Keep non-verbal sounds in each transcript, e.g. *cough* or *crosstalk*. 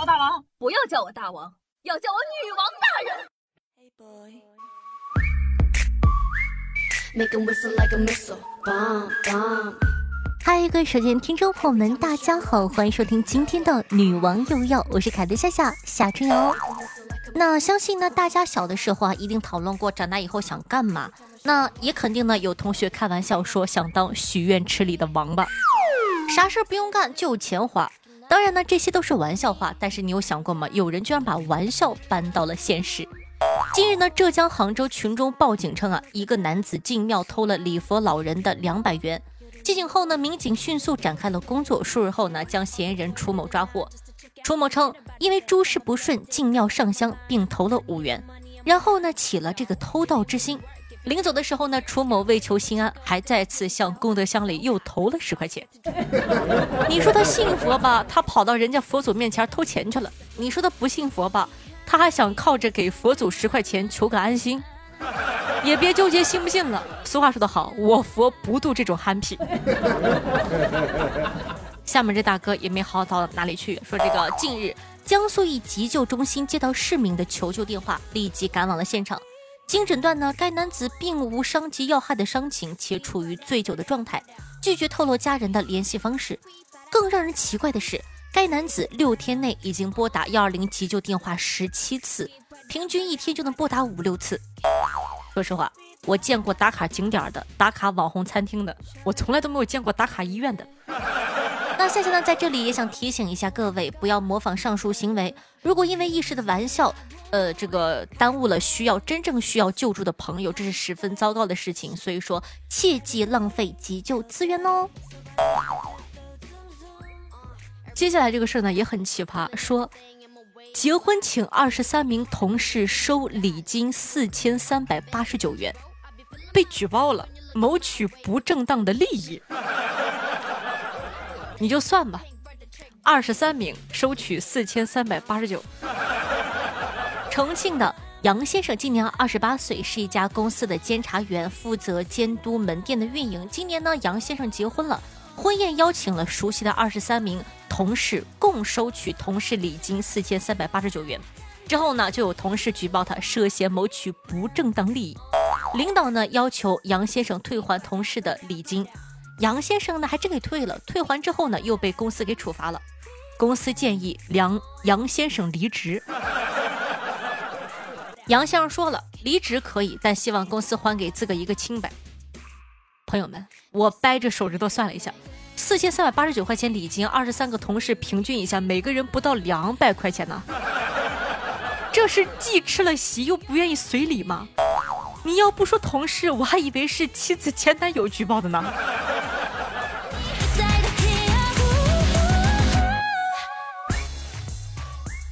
我大王，不要叫我大王，要叫我女王大人。嗨，各位手机听众朋友们，大家好，欢迎收听今天的女王又要，我是凯德夏夏夏春瑶。那相信呢，大家小的时候啊，一定讨论过长大以后想干嘛。那也肯定呢，有同学开玩笑说想当许愿池里的王八，啥事不用干就有钱花。当然呢，这些都是玩笑话，但是你有想过吗？有人居然把玩笑搬到了现实。近日呢，浙江杭州群众报警称啊，一个男子进庙偷了礼佛老人的两百元。接警后呢，民警迅速展开了工作，数日后呢，将嫌疑人楚某抓获。楚某称，因为诸事不顺，进庙上香，并投了五元，然后呢，起了这个偷盗之心。临走的时候呢，楚某为求心安，还再次向功德箱里又投了十块钱。*laughs* 你说他信佛吧，他跑到人家佛祖面前偷钱去了；你说他不信佛吧，他还想靠着给佛祖十块钱求个安心。也别纠结信不信了。俗话说得好，我佛不渡这种憨批。*laughs* 下面这大哥也没好到哪里去，说这个近日江苏一急救中心接到市民的求救电话，立即赶往了现场。经诊断呢，该男子并无伤及要害的伤情，且处于醉酒的状态，拒绝透露家人的联系方式。更让人奇怪的是，该男子六天内已经拨打幺二零急救电话十七次，平均一天就能拨打五六次。说实话，我见过打卡景点的、打卡网红餐厅的，我从来都没有见过打卡医院的。那夏夏呢，在这里也想提醒一下各位，不要模仿上述行为。如果因为一时的玩笑，呃，这个耽误了需要真正需要救助的朋友，这是十分糟糕的事情。所以说，切忌浪费急救资源哦。接下来这个事儿呢，也很奇葩，说。结婚请二十三名同事收礼金四千三百八十九元，被举报了，谋取不正当的利益。你就算吧，二十三名收取四千三百八十九。重庆的杨先生今年二十八岁，是一家公司的监察员，负责监督门店的运营。今年呢，杨先生结婚了。婚宴邀请了熟悉的二十三名同事，共收取同事礼金四千三百八十九元。之后呢，就有同事举报他涉嫌谋取不正当利益。领导呢要求杨先生退还同事的礼金，杨先生呢还真给退了。退还之后呢，又被公司给处罚了。公司建议梁杨先生离职。杨先生说了，离职可以，但希望公司还给自个一个清白。朋友们，我掰着手指头算了一下，四千三百八十九块钱礼金，二十三个同事平均一下，每个人不到两百块钱呢。这是既吃了席又不愿意随礼吗？你要不说同事，我还以为是妻子前男友举报的呢。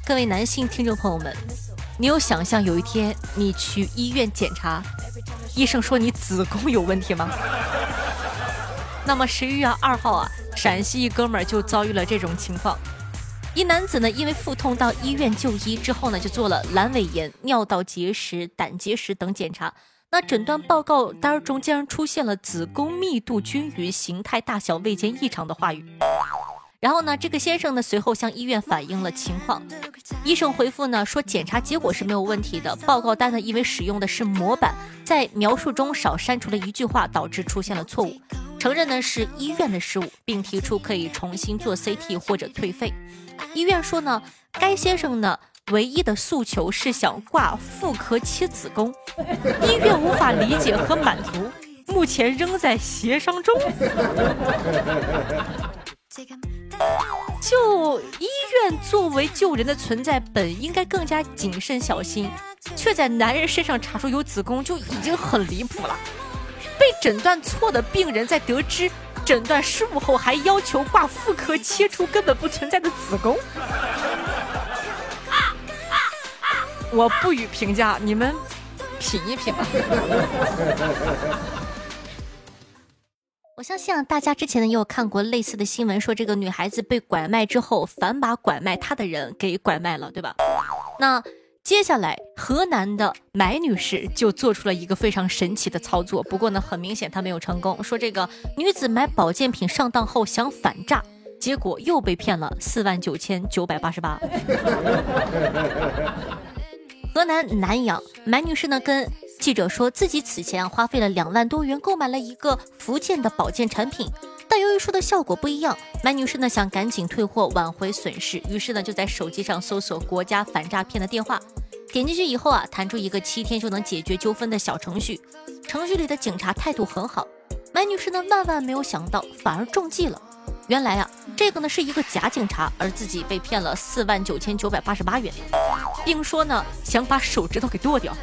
各位男性听众朋友们，你有想象有一天你去医院检查？医生说你子宫有问题吗？那么十一月二号啊，陕西一哥们儿就遭遇了这种情况。一男子呢，因为腹痛到医院就医之后呢，就做了阑尾炎、尿道结石、胆结石等检查。那诊断报告单中竟然出现了子宫密度均匀、形态大小未见异常的话语。然后呢，这个先生呢随后向医院反映了情况，医生回复呢说检查结果是没有问题的，报告单呢因为使用的是模板，在描述中少删除了一句话，导致出现了错误，承认呢是医院的失误，并提出可以重新做 CT 或者退费。医院说呢，该先生呢唯一的诉求是想挂妇科切子宫，医院无法理解和满足，目前仍在协商中。就医院作为救人的存在，本应该更加谨慎小心，却在男人身上查出有子宫，就已经很离谱了。被诊断错的病人在得知诊断失误后，还要求挂妇科切除根本不存在的子宫。我不予评价，你们品一品吧。我相信啊，大家之前呢也有看过类似的新闻，说这个女孩子被拐卖之后，反把拐卖她的人给拐卖了，对吧？那接下来河南的买女士就做出了一个非常神奇的操作，不过呢，很明显她没有成功。说这个女子买保健品上当后想反诈，结果又被骗了四万九千九百八十八。*laughs* 河南南阳买女士呢跟记者说自己此前花费了两万多元购买了一个福建的保健产品，但由于说的效果不一样，满女士呢想赶紧退货挽回损失，于是呢就在手机上搜索国家反诈骗的电话，点进去以后啊弹出一个七天就能解决纠纷的小程序，程序里的警察态度很好，满女士呢万万没有想到反而中计了。原来啊，这个呢是一个假警察，而自己被骗了四万九千九百八十八元，并说呢想把手指头给剁掉。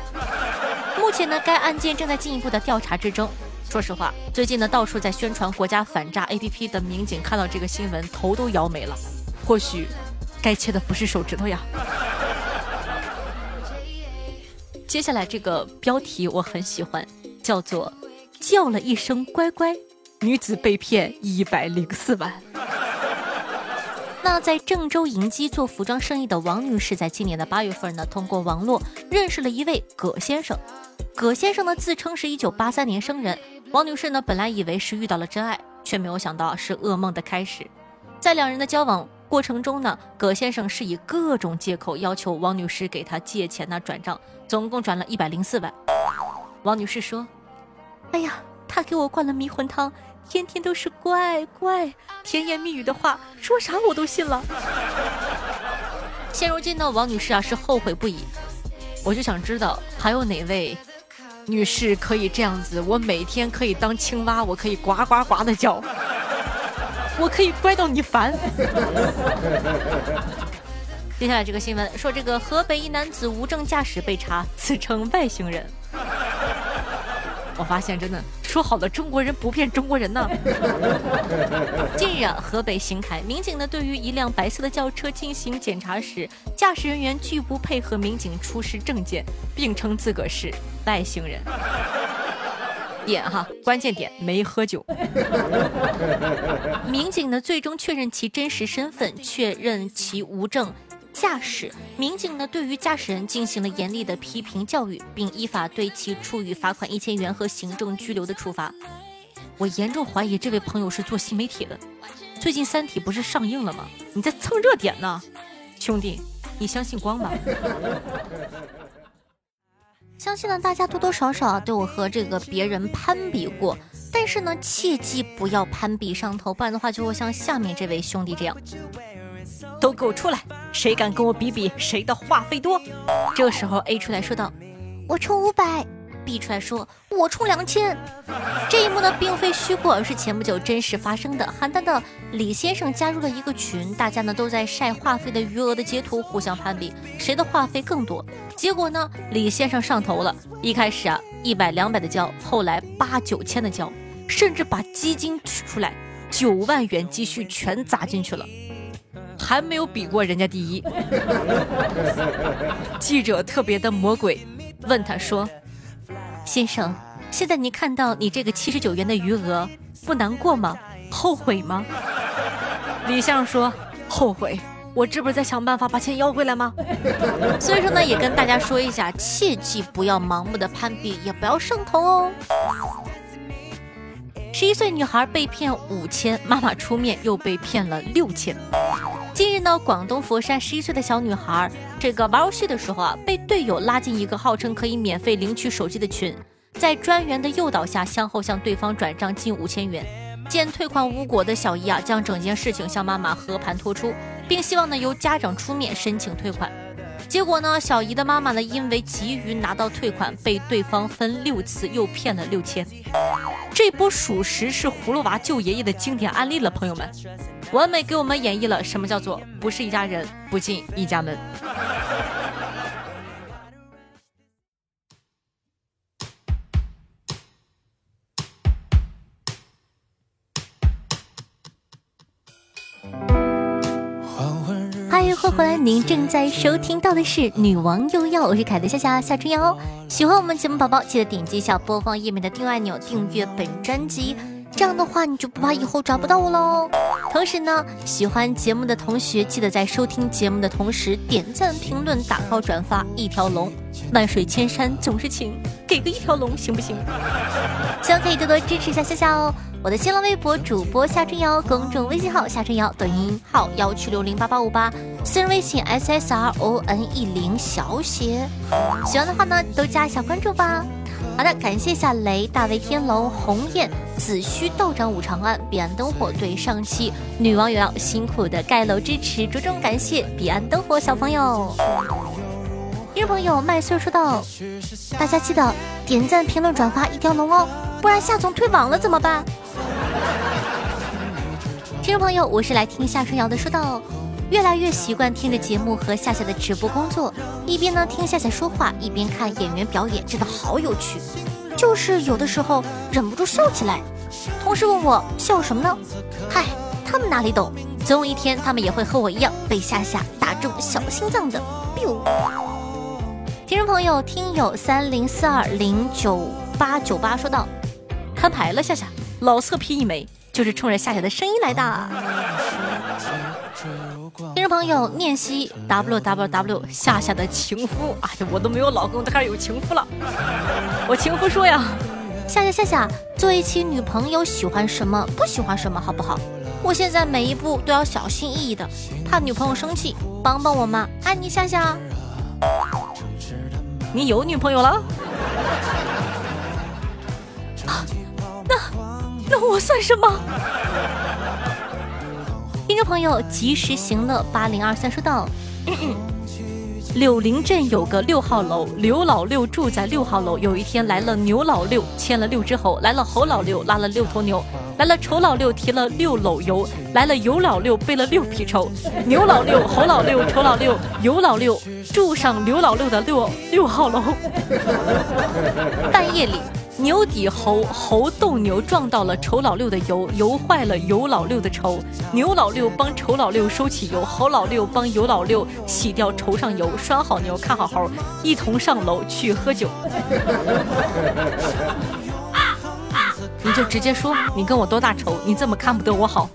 目前呢，该案件正在进一步的调查之中。说实话，最近呢到处在宣传国家反诈 APP 的民警看到这个新闻头都摇没了。或许该切的不是手指头呀。接下来这个标题我很喜欢，叫做叫了一声乖乖。女子被骗一百零四万。那在郑州银基做服装生意的王女士，在今年的八月份呢，通过网络认识了一位葛先生。葛先生呢，自称是一九八三年生人。王女士呢，本来以为是遇到了真爱，却没有想到是噩梦的开始。在两人的交往过程中呢，葛先生是以各种借口要求王女士给他借钱呢转账，总共转了一百零四万。王女士说：“哎呀。”他给我灌了迷魂汤，天天都是乖乖，甜言蜜语的话，说啥我都信了。现如今呢，王女士啊是后悔不已。我就想知道，还有哪位女士可以这样子？我每天可以当青蛙，我可以呱呱呱的叫，*laughs* 我可以乖到你烦。*laughs* 接下来这个新闻说，这个河北一男子无证驾驶被查，自称外星人。我发现真的。说好了，中国人不骗中国人呢。*laughs* 近日，河北邢台民警呢，对于一辆白色的轿车进行检查时，驾驶人员拒不配合民警出示证件，并称自个是外星人。点哈，关键点没喝酒。*laughs* 民警呢，最终确认其真实身份，确认其无证。驾驶民警呢，对于驾驶人进行了严厉的批评教育，并依法对其处以罚款一千元和行政拘留的处罚。我严重怀疑这位朋友是做新媒体的。最近《三体》不是上映了吗？你在蹭热点呢，兄弟，你相信光吗？*laughs* 相信呢，大家多多少少对我和这个别人攀比过，但是呢，切记不要攀比上头，不然的话就会像下面这位兄弟这样。都给我出来！谁敢跟我比比谁的话费多？这时候 A 出来说道：“我充五百。”B 出来说：“我充两千。”这一幕呢，并非虚构，而是前不久真实发生的。邯郸的李先生加入了一个群，大家呢都在晒话费的余额的截图，互相攀比谁的话费更多。结果呢，李先生上头了，一开始啊一百两百的交，后来八九千的交，甚至把基金取出来，九万元积蓄全砸进去了。还没有比过人家第一。记者特别的魔鬼，问他说：“先生，现在您看到你这个七十九元的余额，不难过吗？后悔吗？”李相说：“后悔，我这不是在想办法把钱要回来吗？” *laughs* 所以说呢，也跟大家说一下，切记不要盲目的攀比，也不要上头哦。十一岁女孩被骗五千，妈妈出面又被骗了六千。近日呢，广东佛山十一岁的小女孩，这个玩游戏的时候啊，被队友拉进一个号称可以免费领取手机的群，在专员的诱导下，先后向对方转账近五千元。见退款无果的小姨啊，将整件事情向妈妈和盘托出，并希望呢由家长出面申请退款。结果呢，小姨的妈妈呢，因为急于拿到退款，被对方分六次又骗了六千。这波属实是葫芦娃救爷爷的经典案例了，朋友们，完美给我们演绎了什么叫做不是一家人不进一家门。欢迎回来，您正在收听到的是《女王又要》，我是凯的夏夏夏春瑶。喜欢我们节目宝宝，记得点击一下播放页面的订阅按钮，订阅本专辑，这样的话你就不怕以后找不到我喽。同时呢，喜欢节目的同学，记得在收听节目的同时点赞、评论、打爆、转发，一条龙，万水千山总是情，给个一条龙行不行？希望可以多多支持一下夏夏哦。我的新浪微博主播夏春瑶，公众微信号夏春瑶，抖音号幺七六零八八五八，私人微信 s s r o n e 零小写。喜欢的话呢，都加一下关注吧。好的，感谢下雷、大卫天龙、鸿雁、子虚、道长、五长安、彼岸灯火对上期女网友要辛苦的盖楼支持，着重感谢彼岸灯火小朋友。听众朋友麦穗说道：“大家记得点赞、评论、转发一条龙哦，不然夏总退网了怎么办？”听众朋友，我是来听夏春瑶的，说道：“越来越习惯听着节目和夏夏的直播工作，一边呢听夏夏说话，一边看演员表演，真的好有趣，就是有的时候忍不住笑起来。同事问我笑什么呢？嗨，他们哪里懂？总有一天他们也会和我一样被夏夏打中小心脏的。biu。听众朋友，听友三零四二零九八九八说道：“摊牌了，夏夏，老色批一枚，就是冲着夏夏的声音来的。”听众朋友，念西 w w w 夏夏的情夫，哎呀，我都没有老公，都开始有情夫了。我情夫说呀：“夏夏夏夏，做一期女朋友喜欢什么，不喜欢什么，好不好？我现在每一步都要小心翼翼的，怕女朋友生气，帮帮我嘛！爱你，夏夏。”你有女朋友了？那我算什么？听众朋友，及时行乐八零二三说道。*clears throat* 柳林镇有个六号楼，刘老六住在六号楼。有一天来了牛老六，牵了六只猴；来了猴老六，拉了六头牛；来了丑老六，提了六篓油；来了油老六，背了六匹绸。牛老六、猴老六、丑老六、油老六住上刘老六的六六号楼。*laughs* 半夜里。牛抵猴，猴斗牛，撞到了丑老六的油，油坏了油老六的愁。牛老六帮丑老六收起油，猴老六帮油老六洗掉愁上油，拴好牛，看好猴，一同上楼去喝酒。*laughs* 你就直接说，你跟我多大仇？你这么看不得我好？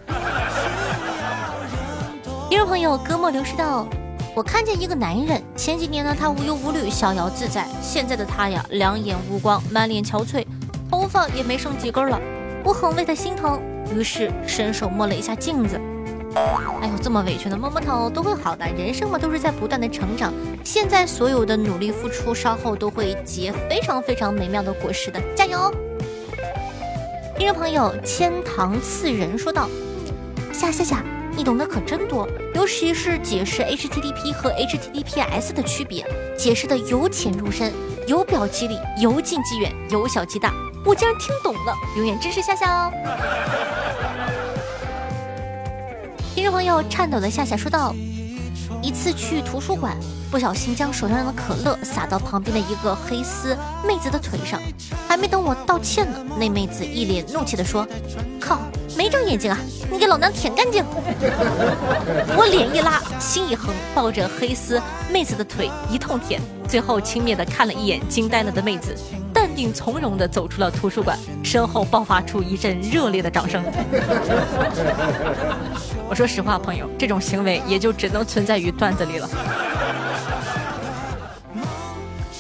听众朋友，哥莫流失道。我看见一个男人，前几年呢，他无忧无虑、逍遥自在；现在的他呀，两眼无光，满脸憔悴，头发也没剩几根了。我很为他心疼，于是伸手摸了一下镜子。哎呦，这么委屈的摸摸头都会好的。人生嘛，都是在不断的成长。现在所有的努力付出，稍后都会结非常非常美妙的果实的，加油！听众朋友，千堂次人说道：“下下下。”你懂得可真多，尤其是解释 HTTP 和 HTTPS 的区别，解释的由浅入深，由表及里，由近及远，由小及大。我竟然听懂了，永远支持夏夏哦！*laughs* 听众朋友，颤抖的夏夏说道：一次去图书馆，不小心将手上的可乐洒到旁边的一个黑丝妹子的腿上，还没等我道歉呢，那妹子一脸怒气的说：“靠！”没长眼睛啊！你给老娘舔干净！*laughs* 我脸一拉，心一横，抱着黑丝妹子的腿一通舔，最后轻蔑的看了一眼惊呆了的妹子，淡定从容的走出了图书馆，身后爆发出一阵热烈的掌声。*laughs* 我说实话，朋友，这种行为也就只能存在于段子里了。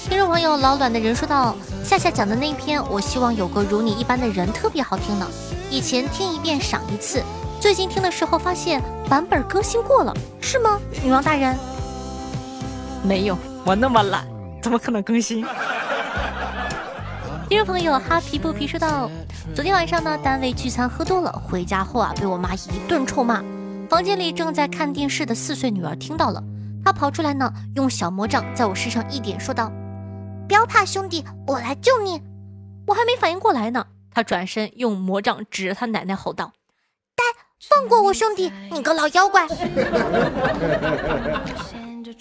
听众朋友，老卵的人说道：“夏夏讲的那篇，我希望有个如你一般的人，特别好听呢。”以前听一遍赏一次，最近听的时候发现版本更新过了，是吗？女王大人，没有，我那么懒，怎么可能更新？听众朋友哈皮不皮说道：昨天晚上呢，单位聚餐喝多了，回家后啊，被我妈一顿臭骂。房间里正在看电视的四岁女儿听到了，她跑出来呢，用小魔杖在我身上一点，说道：“不要怕，兄弟，我来救你。”我还没反应过来呢。他转身用魔杖指着他奶奶吼道：“呆，放过我兄弟，你个老妖怪！”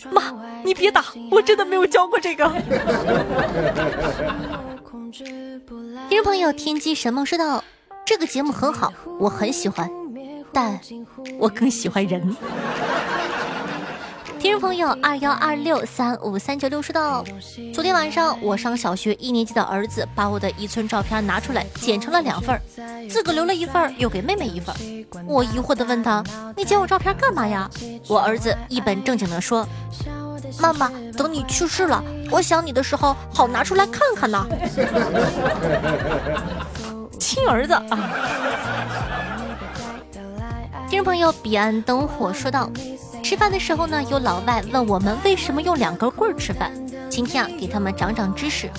妈，你别打，我真的没有教过这个。听众朋友，天机神梦说道：“这个节目很好，我很喜欢，但我更喜欢人。”听众朋友二幺二六三五三九六说道：昨天晚上我上小学一年级的儿子把我的一寸照片拿出来剪成了两份自个留了一份又给妹妹一份我疑惑的问他：“你剪我照片干嘛呀？”我儿子一本正经的说：“妈妈，等你去世了，我想你的时候好拿出来看看呢。” *laughs* 亲儿子啊！*laughs* 听众朋友，彼岸灯火说道：吃饭的时候呢，有老外问我们为什么用两根棍儿吃饭。今天啊，给他们长长知识。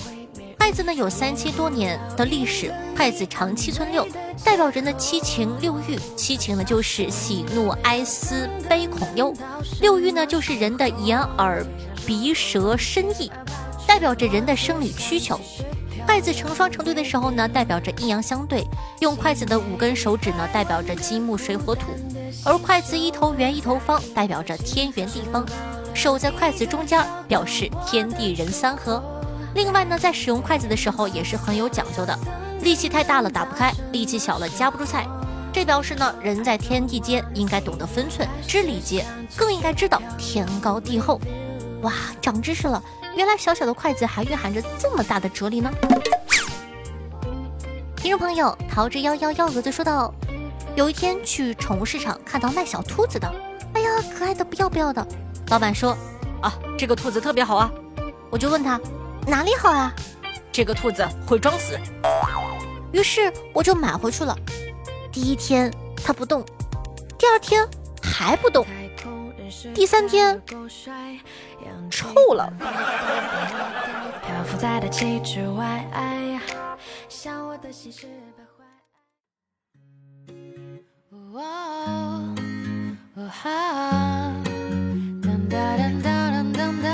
筷子呢有三千多年的历史，筷子长七寸六，代表人的七情六欲。七情呢就是喜怒哀思悲恐忧，六欲呢就是人的眼耳鼻舌身意，代表着人的生理需求。筷子成双成对的时候呢，代表着阴阳相对。用筷子的五根手指呢，代表着金木水火土；而筷子一头圆一头方，代表着天圆地方。手在筷子中间，表示天地人三合。另外呢，在使用筷子的时候也是很有讲究的，力气太大了打不开，力气小了夹不住菜。这表示呢，人在天地间应该懂得分寸，知礼节，更应该知道天高地厚。哇，长知识了！原来小小的筷子还蕴含着这么大的哲理呢。听众朋友，桃之夭夭幺蛾子说道：有一天去宠物市场，看到卖小兔子的，哎呀，可爱的不要不要的。老板说：啊，这个兔子特别好啊。我就问他。哪里好啊？这个兔子会装死。于是我就买回去了。第一天它不动，第二天还不动，第三天臭了。当当当当当当，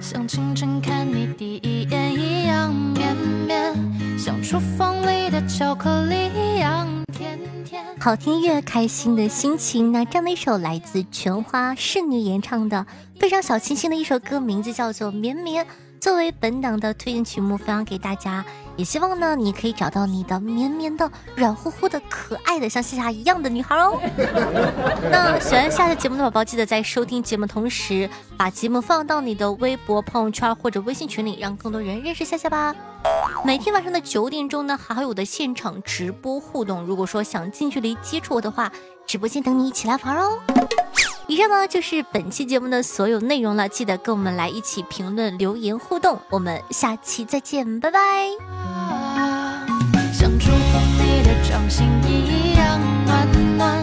像清晨看你第一眼一样绵绵，像厨房里的巧克力一样。好听越，开心的心情。那这样的一首来自全花圣女演唱的非常小清新的一首歌，名字叫做《绵绵》。作为本档的推荐曲目，分享给大家。也希望呢，你可以找到你的绵绵的、软乎乎的、可爱的，像夏夏一样的女孩哦。*laughs* 那喜欢夏夏节目的宝宝，记得在收听节目同时，把节目放到你的微博、朋友圈或者微信群里，让更多人认识夏夏吧。每天晚上的九点钟呢，还会有我的现场直播互动。如果说想近距离接触我的话，直播间等你一起来玩哦。以上呢就是本期节目的所有内容了，记得跟我们来一起评论、留言互动，我们下期再见，拜拜。心一样暖暖。